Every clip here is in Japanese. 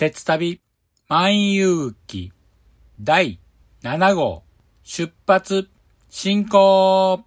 鉄旅万有記第7号出発進行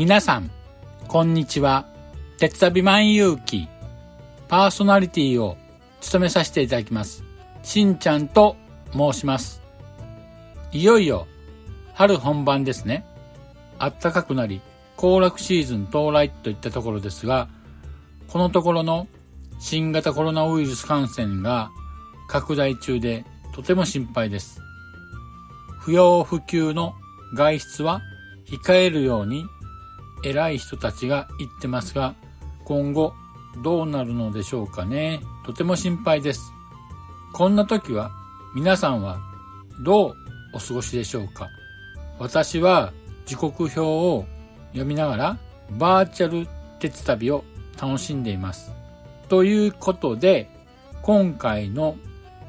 皆さん、こんにちは。鉄旅万有記パーソナリティを務めさせていただきます。しんちゃんと申します。いよいよ春本番ですね。暖かくなり、行楽シーズン到来といったところですが、このところの新型コロナウイルス感染が拡大中でとても心配です。不要不急の外出は控えるように偉い人たちが言ってますが、今後どうなるのでしょうかね。とても心配です。こんな時は皆さんはどうお過ごしでしょうか私は時刻表を読みながらバーチャル鉄旅を楽しんでいます。ということで、今回の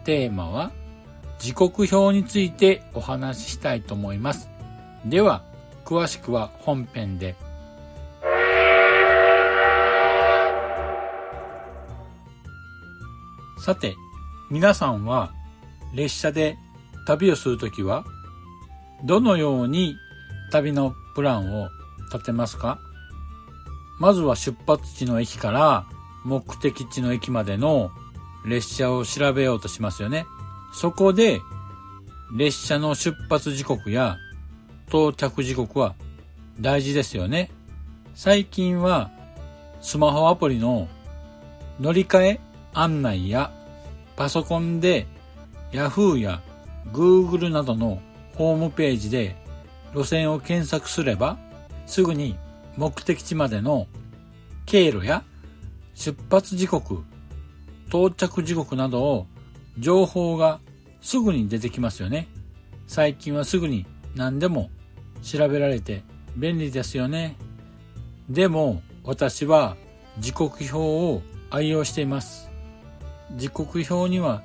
テーマは時刻表についてお話ししたいと思います。では、詳しくは本編で。さて、皆さんは列車で旅をするときはどのように旅のプランを立てますか？まずは出発地の駅から目的地の駅までの列車を調べようとしますよね。そこで列車の出発時刻や到着時刻は大事ですよね。最近はスマホアプリの乗り換え案内やパソコンで Yahoo や Google などのホームページで路線を検索すればすぐに目的地までの経路や出発時刻、到着時刻などを情報がすぐに出てきますよね。最近はすぐに何でも調べられて便利ですよね。でも私は時刻表を愛用しています。時刻表には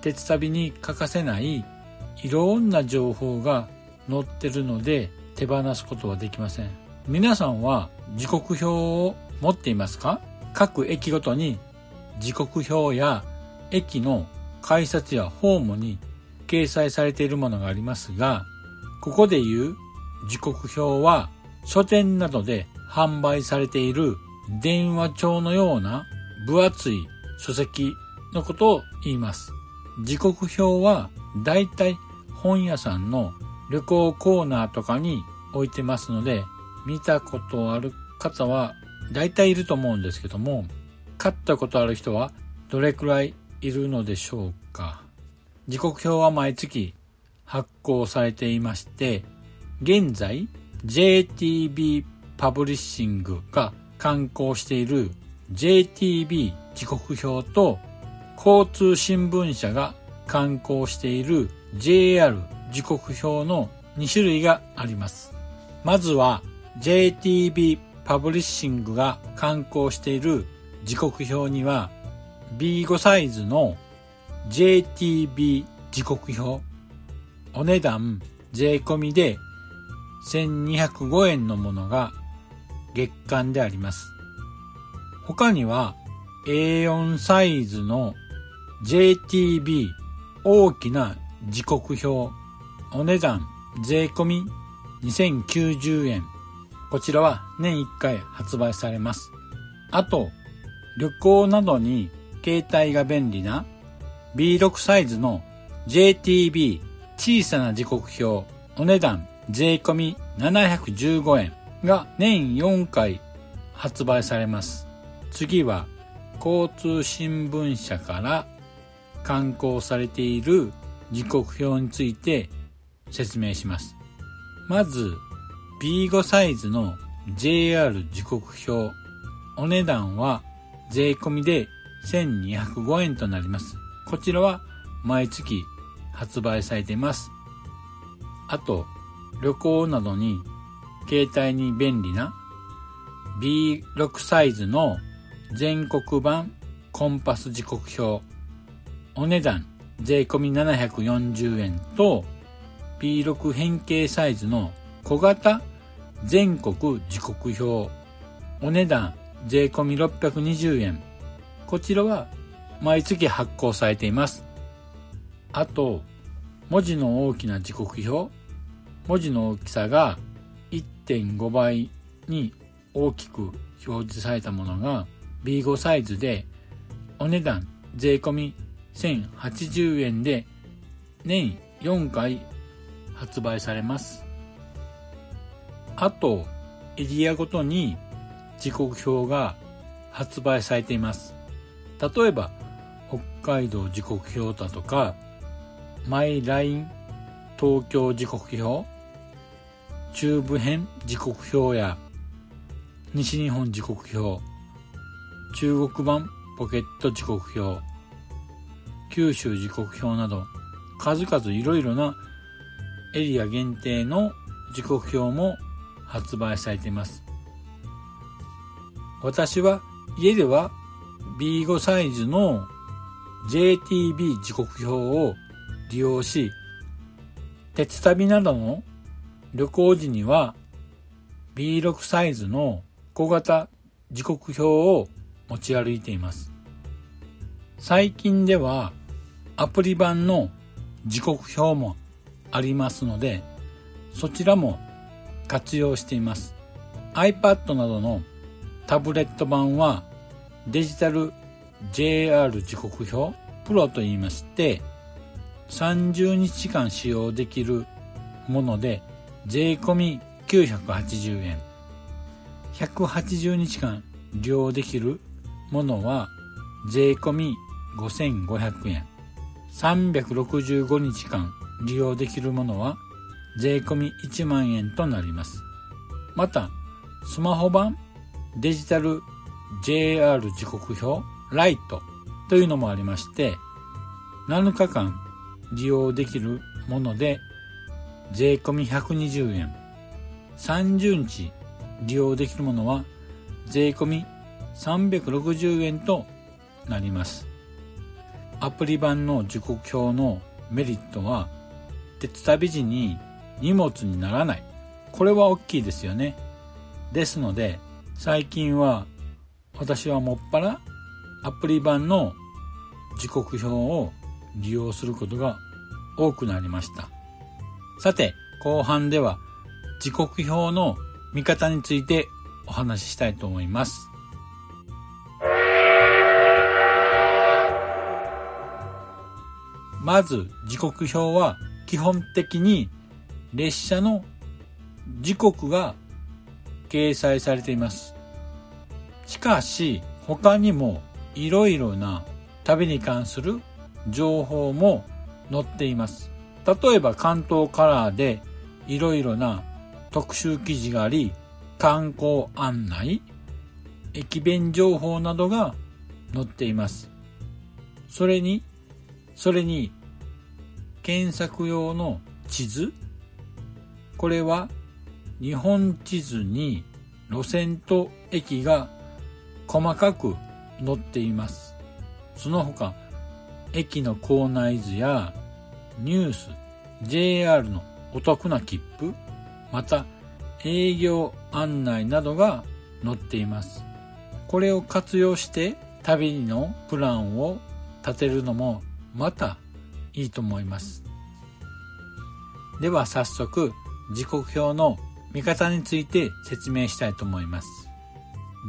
鉄旅に欠かせないいろんな情報が載ってるので手放すことはできません。皆さんは時刻表を持っていますか？各駅ごとに時刻表や駅の改札やホームに掲載されているものがありますが、ここで言う時刻表は書店などで販売されている電話帳のような分厚い書籍のことを言います。時刻表はだいたい本屋さんの旅行コーナーとかに置いてますので、見たことある方は大体いると思うんですけども、買ったことある人はどれくらいいるのでしょうか。時刻表は毎月発行されていまして、現在 JTB パブリッシングが刊行している JTB 時刻表と交通新聞社が刊行している JR 時刻表の2種類があります。まずは JTB パブリッシングが刊行している時刻表には B5 サイズの JTB 時刻表お値段税込みで1205円のものが月間であります。他には A4 サイズの JTB 大きな時刻表お値段税込み2090円こちらは年1回発売されます。あと、旅行などに携帯が便利な B6 サイズの JTB 小さな時刻表お値段税込み715円が年4回発売されます。次は交通新聞社から刊行されている時刻表について説明します。まず B5 サイズの JR 時刻表お値段は税込みで1205円となります。こちらは毎月発売されています。あと、旅行などに携帯に便利な B6 サイズの全国版コンパス時刻表お値段税込740円と B6 変形サイズの小型全国時刻表。お値段税込620円。こちらは毎月発行されています。あと文字の大きな時刻表。文字の大きさが1.5倍に大きく表示されたものが B5 サイズでお値段税込1080円で年4回発売されます。あと、エリアごとに時刻表が発売されています。例えば、北海道時刻表だとか、マイライン東京時刻表、中部編時刻表や西日本時刻表、中国版ポケット時刻表、九州時刻表など数々いろいろなエリア限定の時刻表も発売されています。私は家では B5 サイズの JTB 時刻表を利用し、鉄旅などの旅行時には B6 サイズの小型時刻表を持ち歩いています。最近ではアプリ版の時刻表もありますので、そちらも活用しています。iPad などのタブレット版はデジタル JR 時刻表プロと言いまして30日間使用できるもので税込980円180日間利用できるものは税込5500円365日間利用できるものは税込1万円となります。また、スマホ版デジタル JR 時刻表ライトというのもありまして、7日間利用できるもので税込120円。30日利用できるものは税込360円となります。アプリ版の時刻表のメリットは、鉄旅時に荷物にならない。これは大きいですよね。ですので、最近は私はもっぱらアプリ版の時刻表を利用することが多くなりました。さて、後半では時刻表の見方についてお話ししたいと思います。まず時刻表は基本的に列車の時刻が掲載されています。しかし他にもいろいろな旅に関する情報も載っています。例えば関東カラーでいろいろな特集記事があり、観光案内、駅弁情報などが載っています。それに、それに検索用の地図？これは日本地図に路線と駅が細かく載っています。その他、駅の構内図やニュース、JR のお得な切符、また営業案内などが載っています。これを活用して旅のプランを立てるのもまたいいと思います。では早速時刻表の見方について説明したいと思います。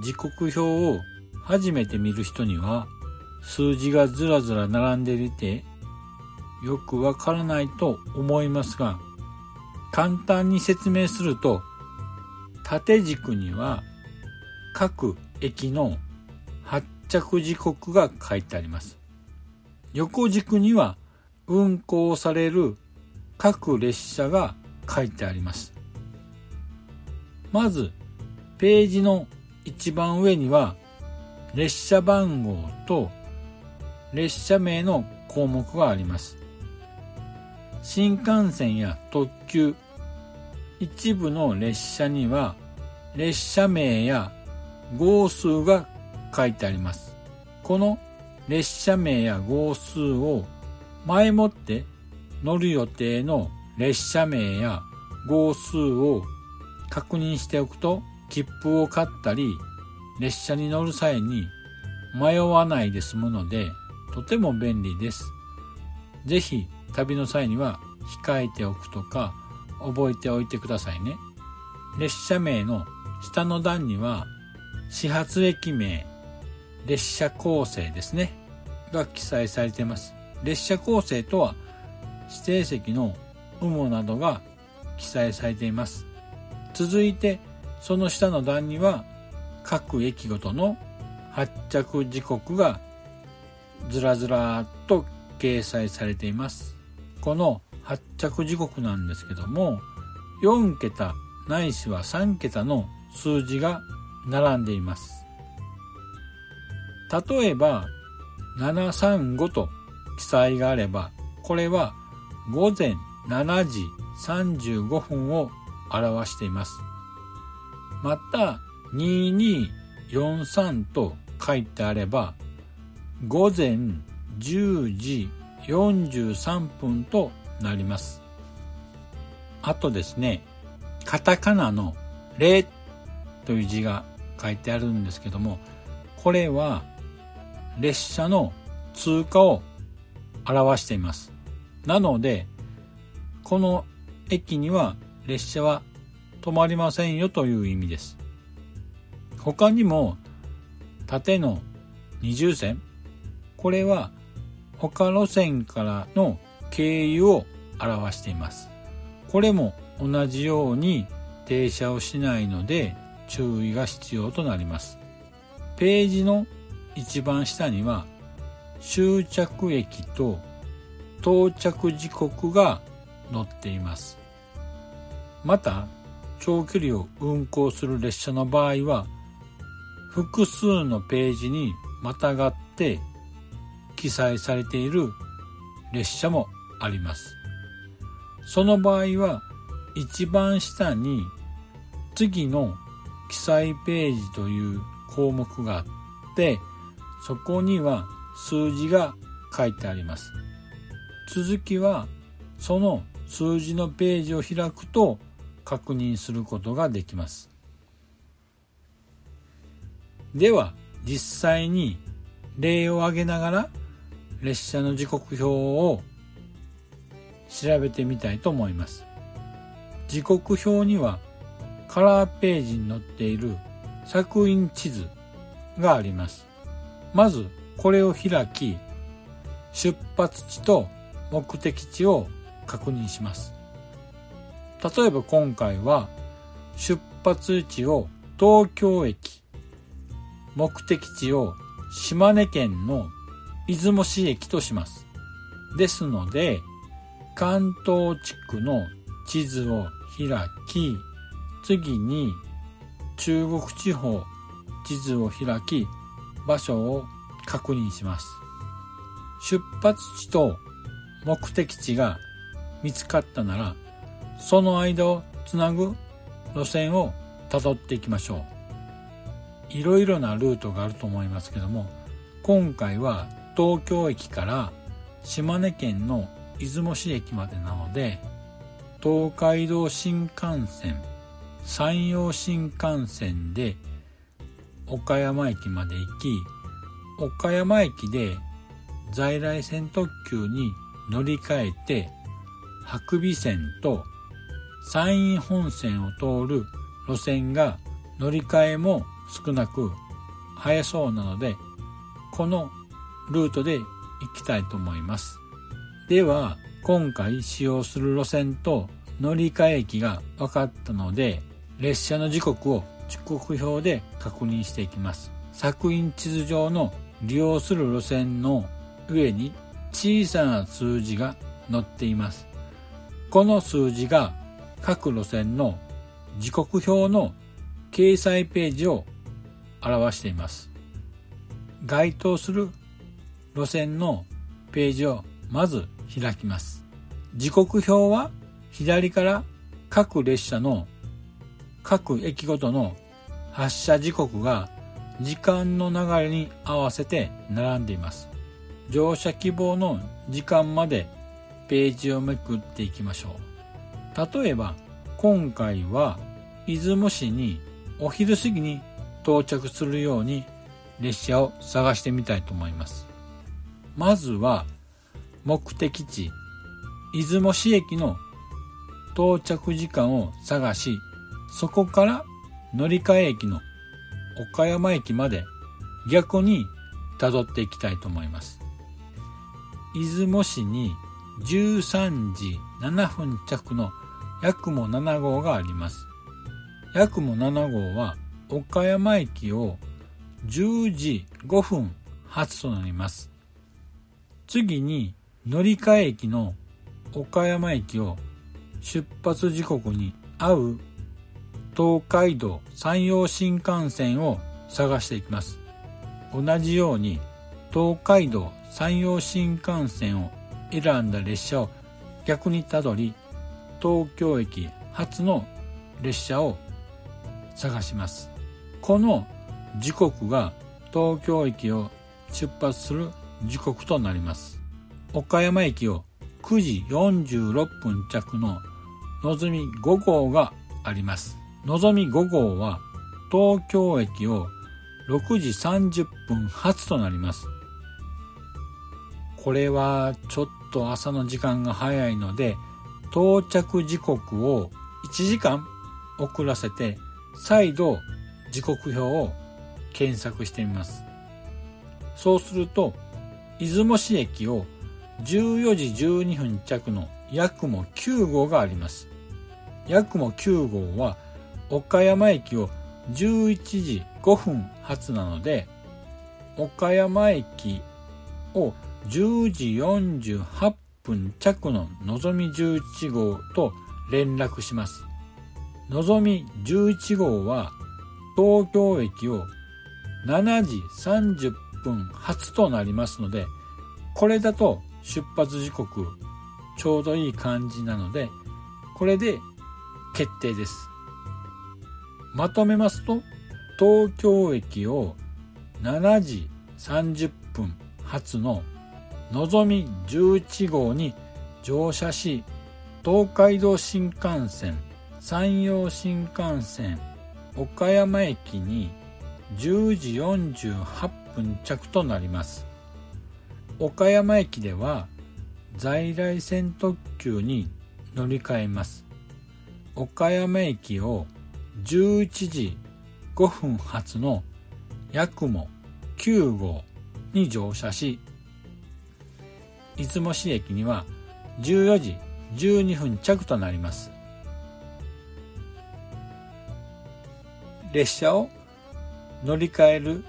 時刻表を初めて見る人には数字がずらずら並んでいてよくわからないと思いますが簡単に説明すると縦軸には各駅の発着時刻が書いてあります。横軸には運行される各列車が書いてあります。まず、ページの一番上には列車番号と列車名の項目があります。新幹線や特急、一部の列車には列車名や号数が書いてあります。この列車名や号数を前もって乗る予定の列車名や号数を確認しておくと切符を買ったり列車に乗る際に迷わないで済むのでとても便利です。ぜひ旅の際には控えておくとか覚えておいてくださいね。列車名の下の段には始発駅名、列車構成ですね。が記載されています。列車構成とは指定席の有無などが記載されています。続いてその下の段には各駅ごとの発着時刻がずらずらっと掲載されています。この発着時刻なんですけども4桁ないしは3桁の数字が並んでいます。例えば735と記載があればこれは午前7時35分を表しています。また2243と書いてあれば午前10時43分となります。あとですね、カタカナの0という字が書いてあるんですけども、これは列車の通過を表しています。なので、この駅には列車は止まりませんよという意味です。他にも縦の二重線、これは他路線からの経由を表しています。これも同じように停車をしないので注意が必要となります。ページの一番下には終着駅と到着時刻が載っています。また、長距離を運行する列車の場合は、複数のページにまたがって記載されている列車もあります。その場合は、一番下に次の記載ページという項目があってそこには数字が書いてあります。続きはその数字のページを開くと確認することができます。では実際に例を挙げながら列車の時刻表を調べてみたいと思います。時刻表にはカラーページに載っている作品地図があります。まずこれを開き、出発地と目的地を確認します。例えば今回は出発地を東京駅、目的地を島根県の出雲市駅とします。ですので、関東地区の地図を開き、次に中国地方地図を開き場所を確認します。出発地と目的地が見つかったならその間をつなぐ路線をたどっていきましょういろいろなルートがあると思いますけども今回は東京駅から島根県の出雲市駅までなので東海道新幹線山陽新幹線で岡山駅まで行き岡山駅で在来線特急に乗り換えて白尾線と山陰本線を通る路線が乗り換えも少なく早そうなのでこのルートで行きたいと思います。では今回使用する路線と乗り換え駅が分かったので列車の時刻を時刻表で確認していきます。作品地図上の利用する路線の上に小さな数字が載っています。この数字が各路線の時刻表の掲載ページを表しています。該当する路線のページをまず開きます。時刻表は左から各列車の各駅ごとの発車時刻が時間の流れに合わせて並んでいます。乗車希望の時間までページをめくっていきましょう。例えば今回は出雲市にお昼過ぎに到着するように列車を探してみたいと思います。まずは目的地出雲市駅の到着時間を探しそこから乗り換え駅の岡山駅まで逆に辿っていきたいと思います。出雲市に13時7分着のヤクモ7号があります。ヤクモ7号は岡山駅を10時5分発となります。次に乗り換え駅の岡山駅を出発時刻に合う東海道山陽新幹線を探していきます。同じように東海道山陽新幹線を選んだ列車を逆にたどり東京駅発の列車を探します。この時刻が東京駅を出発する時刻となります。岡山駅を9時46分着ののぞみ5号があります。のぞみ5号は東京駅を6時30分発となります。これはちょっと朝の時間が早いので到着時刻を1時間遅らせて再度時刻表を検索してみます。そうすると出雲市駅を14時12分着のヤクモ9号があります。ヤクモ9号は岡山駅を11時5分発なので、岡山駅を10時48分着ののぞみ11号と連絡します。のぞみ11号は東京駅を7時30分発となりますので、これだと出発時刻ちょうどいい感じなので、これで決定です。まとめますと、東京駅を7時30分発ののぞみ11号に乗車し、東海道新幹線、山陽新幹線、岡山駅に10時48分着となります。岡山駅では在来線特急に乗り換えます。岡山駅を11時5分発のヤクモ9号に乗車し、出雲市駅には14時12分着となります。列車を乗り換える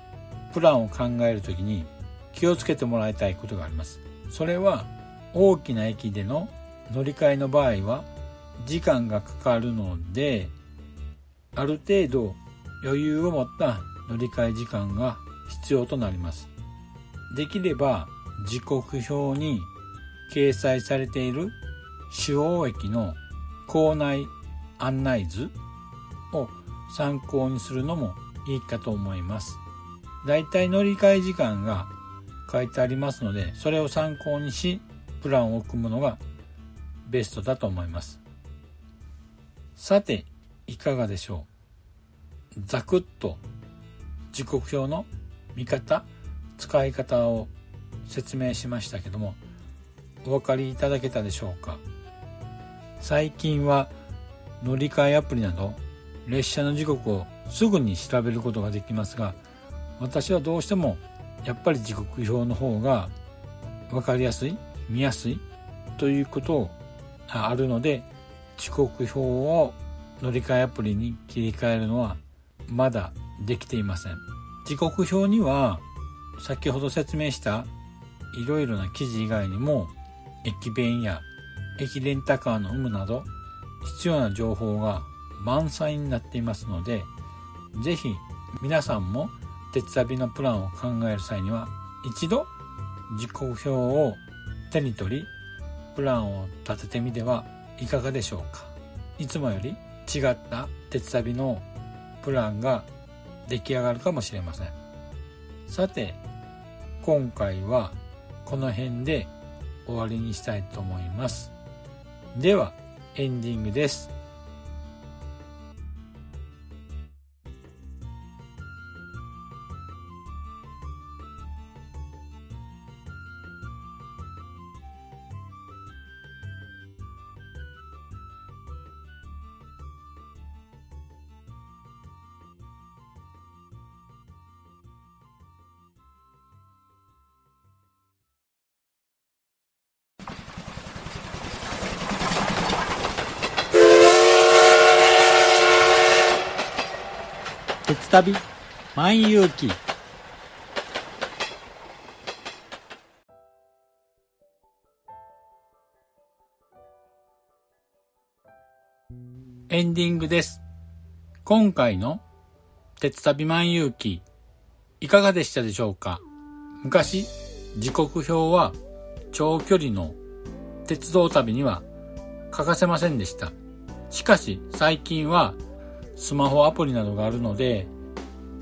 プランを考えるときに気をつけてもらいたいことがあります。それは大きな駅での乗り換えの場合は時間がかかるのである程度余裕を持った乗り換え時間が必要となります。できれば時刻表に掲載されている主要駅の構内案内図を参考にするのもいいかと思います。だいたい乗り換え時間が書いてありますので、それを参考にし、プランを組むのがベストだと思います。さて、いかがでしょう？ざくっと時刻表の見方、使い方を説明しましたけども、お分かりいただけたでしょうか？最近は乗り換えアプリなど列車の時刻をすぐに調べることができますが私はどうしてもやっぱり時刻表の方が分かりやすい見やすいということがあるので時刻表を乗り換えアプリに切り替えるのはまだできていません。時刻表には先ほど説明したいろいろな記事以外にも駅弁や駅レンタカーの有無など必要な情報が満載になっていますので是非皆さんも鉄旅のプランを考える際には一度時刻表を手に取りプランを立ててみてはいかがでしょうか。いつもより違った鉄旅のプランが出来上がるかもしれません。さて今回はこの辺で終わりにしたいと思います。ではエンディングです。旅万有記エンディングです。今回の鉄旅万有記いかがでしたでしょうか？昔時刻表は長距離の鉄道旅には欠かせませんでした。しかし最近はスマホアプリなどがあるので、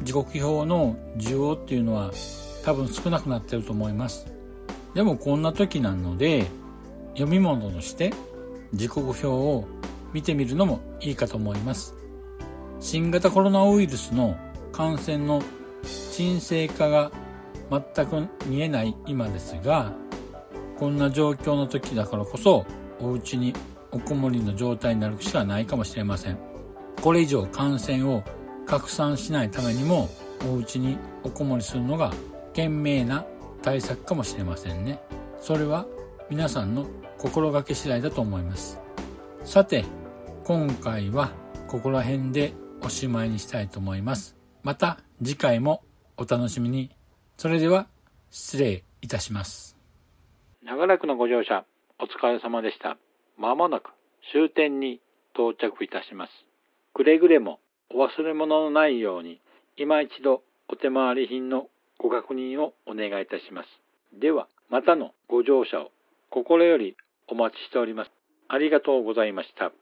時刻表の需要っていうのは多分少なくなってると思います。でもこんな時なので、読み物として時刻表を見てみるのもいいかと思います。新型コロナウイルスの感染の沈静化が全く見えない今ですが、こんな状況の時だからこそ、お家におこもりの状態になるしかないかもしれません。これ以上感染を拡散しないためにもお家におこもりするのが賢明な対策かもしれませんね。それは皆さんの心がけ次第だと思います。さて今回はここら辺でおしまいにしたいと思います。また次回もお楽しみに。それでは失礼いたします。長らくのご乗車お疲れ様でした。まもなく終点に到着いたします。くれぐれもお忘れ物のないように、今一度お手回り品のご確認をお願いいたします。では、またのご乗車を心よりお待ちしております。ありがとうございました。